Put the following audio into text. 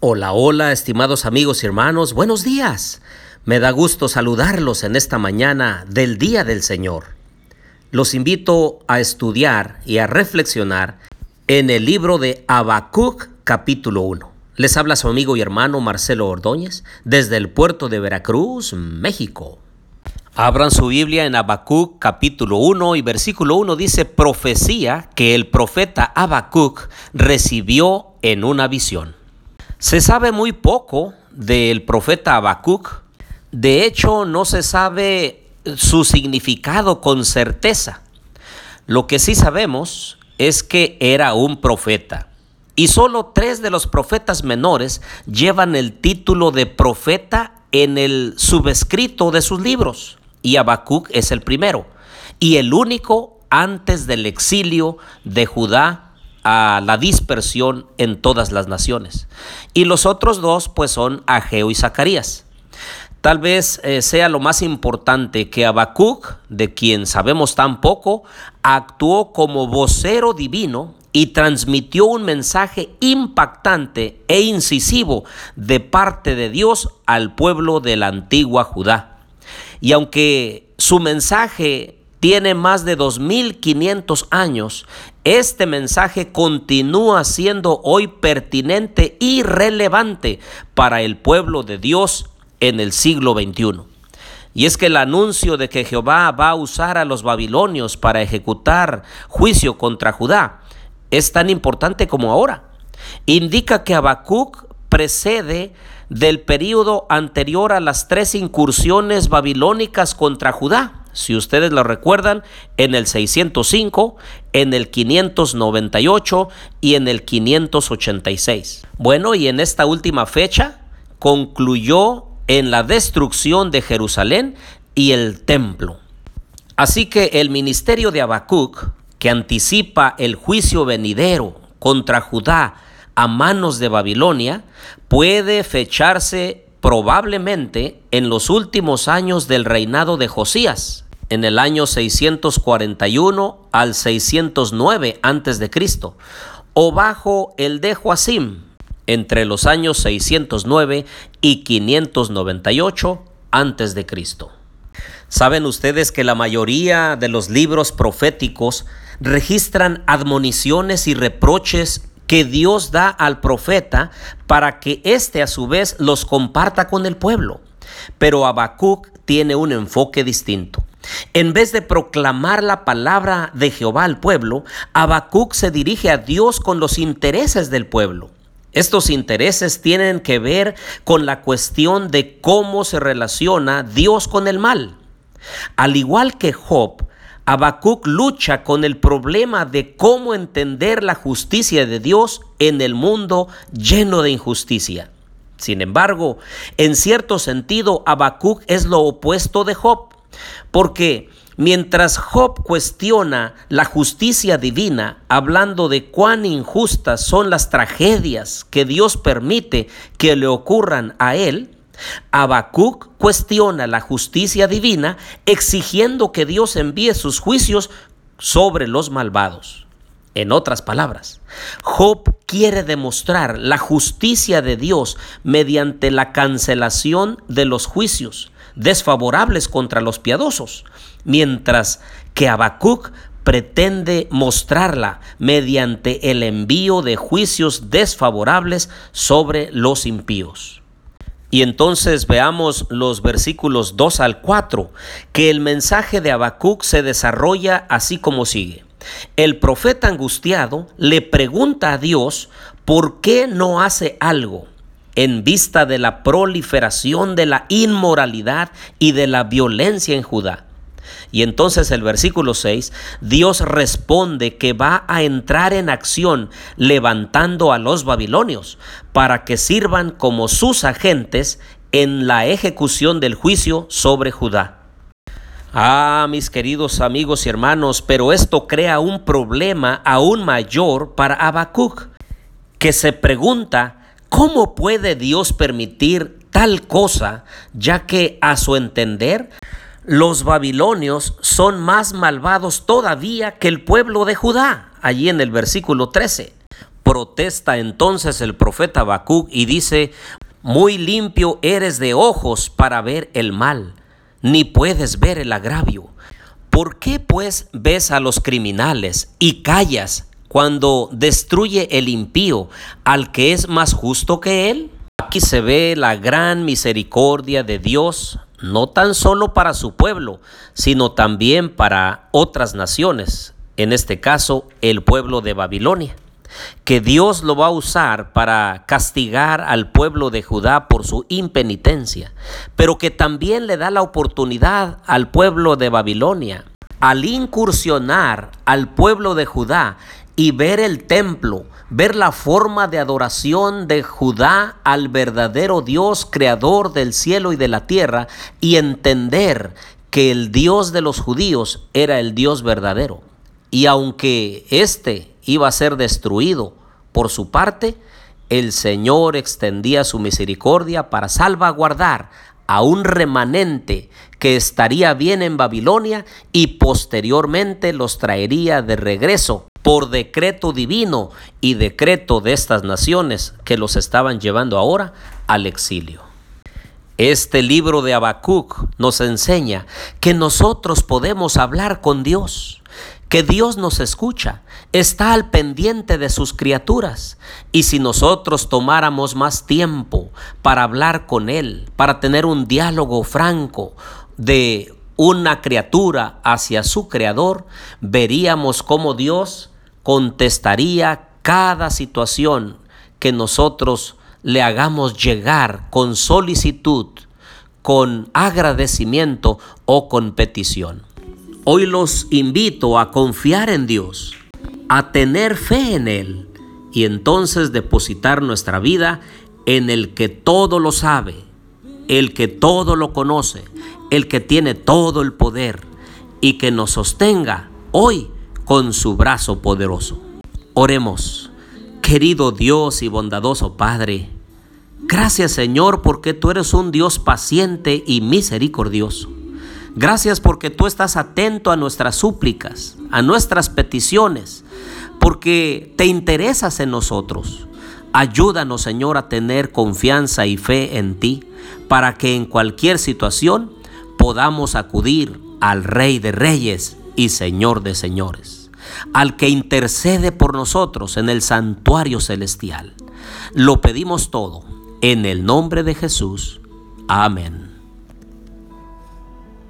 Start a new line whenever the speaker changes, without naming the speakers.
Hola, hola, estimados amigos y hermanos, buenos días. Me da gusto saludarlos en esta mañana del Día del Señor. Los invito a estudiar y a reflexionar en el libro de Habacuc capítulo 1. Les habla su amigo y hermano Marcelo Ordóñez desde el puerto de Veracruz, México. Abran su Biblia en Habacuc capítulo 1 y versículo 1 dice profecía que el profeta Habacuc recibió en una visión. Se sabe muy poco del profeta Habacuc. De hecho, no se sabe su significado con certeza. Lo que sí sabemos es que era un profeta. Y solo tres de los profetas menores llevan el título de profeta en el subescrito de sus libros. Y Habacuc es el primero. Y el único antes del exilio de Judá a la dispersión en todas las naciones. Y los otros dos pues son Ageo y Zacarías. Tal vez eh, sea lo más importante que Habacuc, de quien sabemos tan poco, actuó como vocero divino y transmitió un mensaje impactante e incisivo de parte de Dios al pueblo de la antigua Judá. Y aunque su mensaje tiene más de 2500 años, este mensaje continúa siendo hoy pertinente y relevante para el pueblo de Dios en el siglo XXI. Y es que el anuncio de que Jehová va a usar a los babilonios para ejecutar juicio contra Judá es tan importante como ahora. Indica que Habacuc precede del período anterior a las tres incursiones babilónicas contra Judá si ustedes lo recuerdan, en el 605, en el 598 y en el 586. Bueno, y en esta última fecha concluyó en la destrucción de Jerusalén y el templo. Así que el ministerio de Habacuc, que anticipa el juicio venidero contra Judá a manos de Babilonia, puede fecharse probablemente en los últimos años del reinado de Josías, en el año 641 al 609 a.C., o bajo el de Joacim, entre los años 609 y 598 a.C. Saben ustedes que la mayoría de los libros proféticos registran admoniciones y reproches que Dios da al profeta para que éste a su vez los comparta con el pueblo. Pero Habacuc tiene un enfoque distinto. En vez de proclamar la palabra de Jehová al pueblo, Habacuc se dirige a Dios con los intereses del pueblo. Estos intereses tienen que ver con la cuestión de cómo se relaciona Dios con el mal. Al igual que Job, Habacuc lucha con el problema de cómo entender la justicia de Dios en el mundo lleno de injusticia. Sin embargo, en cierto sentido, Habacuc es lo opuesto de Job, porque mientras Job cuestiona la justicia divina, hablando de cuán injustas son las tragedias que Dios permite que le ocurran a él, Habacuc cuestiona la justicia divina exigiendo que Dios envíe sus juicios sobre los malvados. En otras palabras, Job quiere demostrar la justicia de Dios mediante la cancelación de los juicios desfavorables contra los piadosos, mientras que Habacuc pretende mostrarla mediante el envío de juicios desfavorables sobre los impíos. Y entonces veamos los versículos 2 al 4, que el mensaje de Habacuc se desarrolla así como sigue. El profeta angustiado le pregunta a Dios por qué no hace algo en vista de la proliferación de la inmoralidad y de la violencia en Judá. Y entonces el versículo 6, Dios responde que va a entrar en acción levantando a los babilonios para que sirvan como sus agentes en la ejecución del juicio sobre Judá. Ah, mis queridos amigos y hermanos, pero esto crea un problema aún mayor para Habacuc, que se pregunta, ¿cómo puede Dios permitir tal cosa, ya que a su entender los babilonios son más malvados todavía que el pueblo de Judá, allí en el versículo 13. Protesta entonces el profeta Habacuc y dice, muy limpio eres de ojos para ver el mal, ni puedes ver el agravio. ¿Por qué pues ves a los criminales y callas cuando destruye el impío al que es más justo que él? Aquí se ve la gran misericordia de Dios, no tan solo para su pueblo, sino también para otras naciones, en este caso el pueblo de Babilonia que Dios lo va a usar para castigar al pueblo de Judá por su impenitencia, pero que también le da la oportunidad al pueblo de Babilonia, al incursionar al pueblo de Judá y ver el templo, ver la forma de adoración de Judá al verdadero Dios, creador del cielo y de la tierra, y entender que el Dios de los judíos era el Dios verdadero. Y aunque éste iba a ser destruido por su parte, el Señor extendía su misericordia para salvaguardar a un remanente que estaría bien en Babilonia y posteriormente los traería de regreso por decreto divino y decreto de estas naciones que los estaban llevando ahora al exilio. Este libro de Habacuc nos enseña que nosotros podemos hablar con Dios, que Dios nos escucha, está al pendiente de sus criaturas. Y si nosotros tomáramos más tiempo para hablar con Él, para tener un diálogo franco de una criatura hacia su creador, veríamos cómo Dios contestaría cada situación que nosotros le hagamos llegar con solicitud, con agradecimiento o con petición. Hoy los invito a confiar en Dios, a tener fe en Él y entonces depositar nuestra vida en el que todo lo sabe, el que todo lo conoce, el que tiene todo el poder y que nos sostenga hoy con su brazo poderoso. Oremos, querido Dios y bondadoso Padre, gracias Señor porque tú eres un Dios paciente y misericordioso. Gracias porque tú estás atento a nuestras súplicas, a nuestras peticiones, porque te interesas en nosotros. Ayúdanos, Señor, a tener confianza y fe en ti, para que en cualquier situación podamos acudir al Rey de Reyes y Señor de Señores, al que intercede por nosotros en el santuario celestial. Lo pedimos todo en el nombre de Jesús. Amén.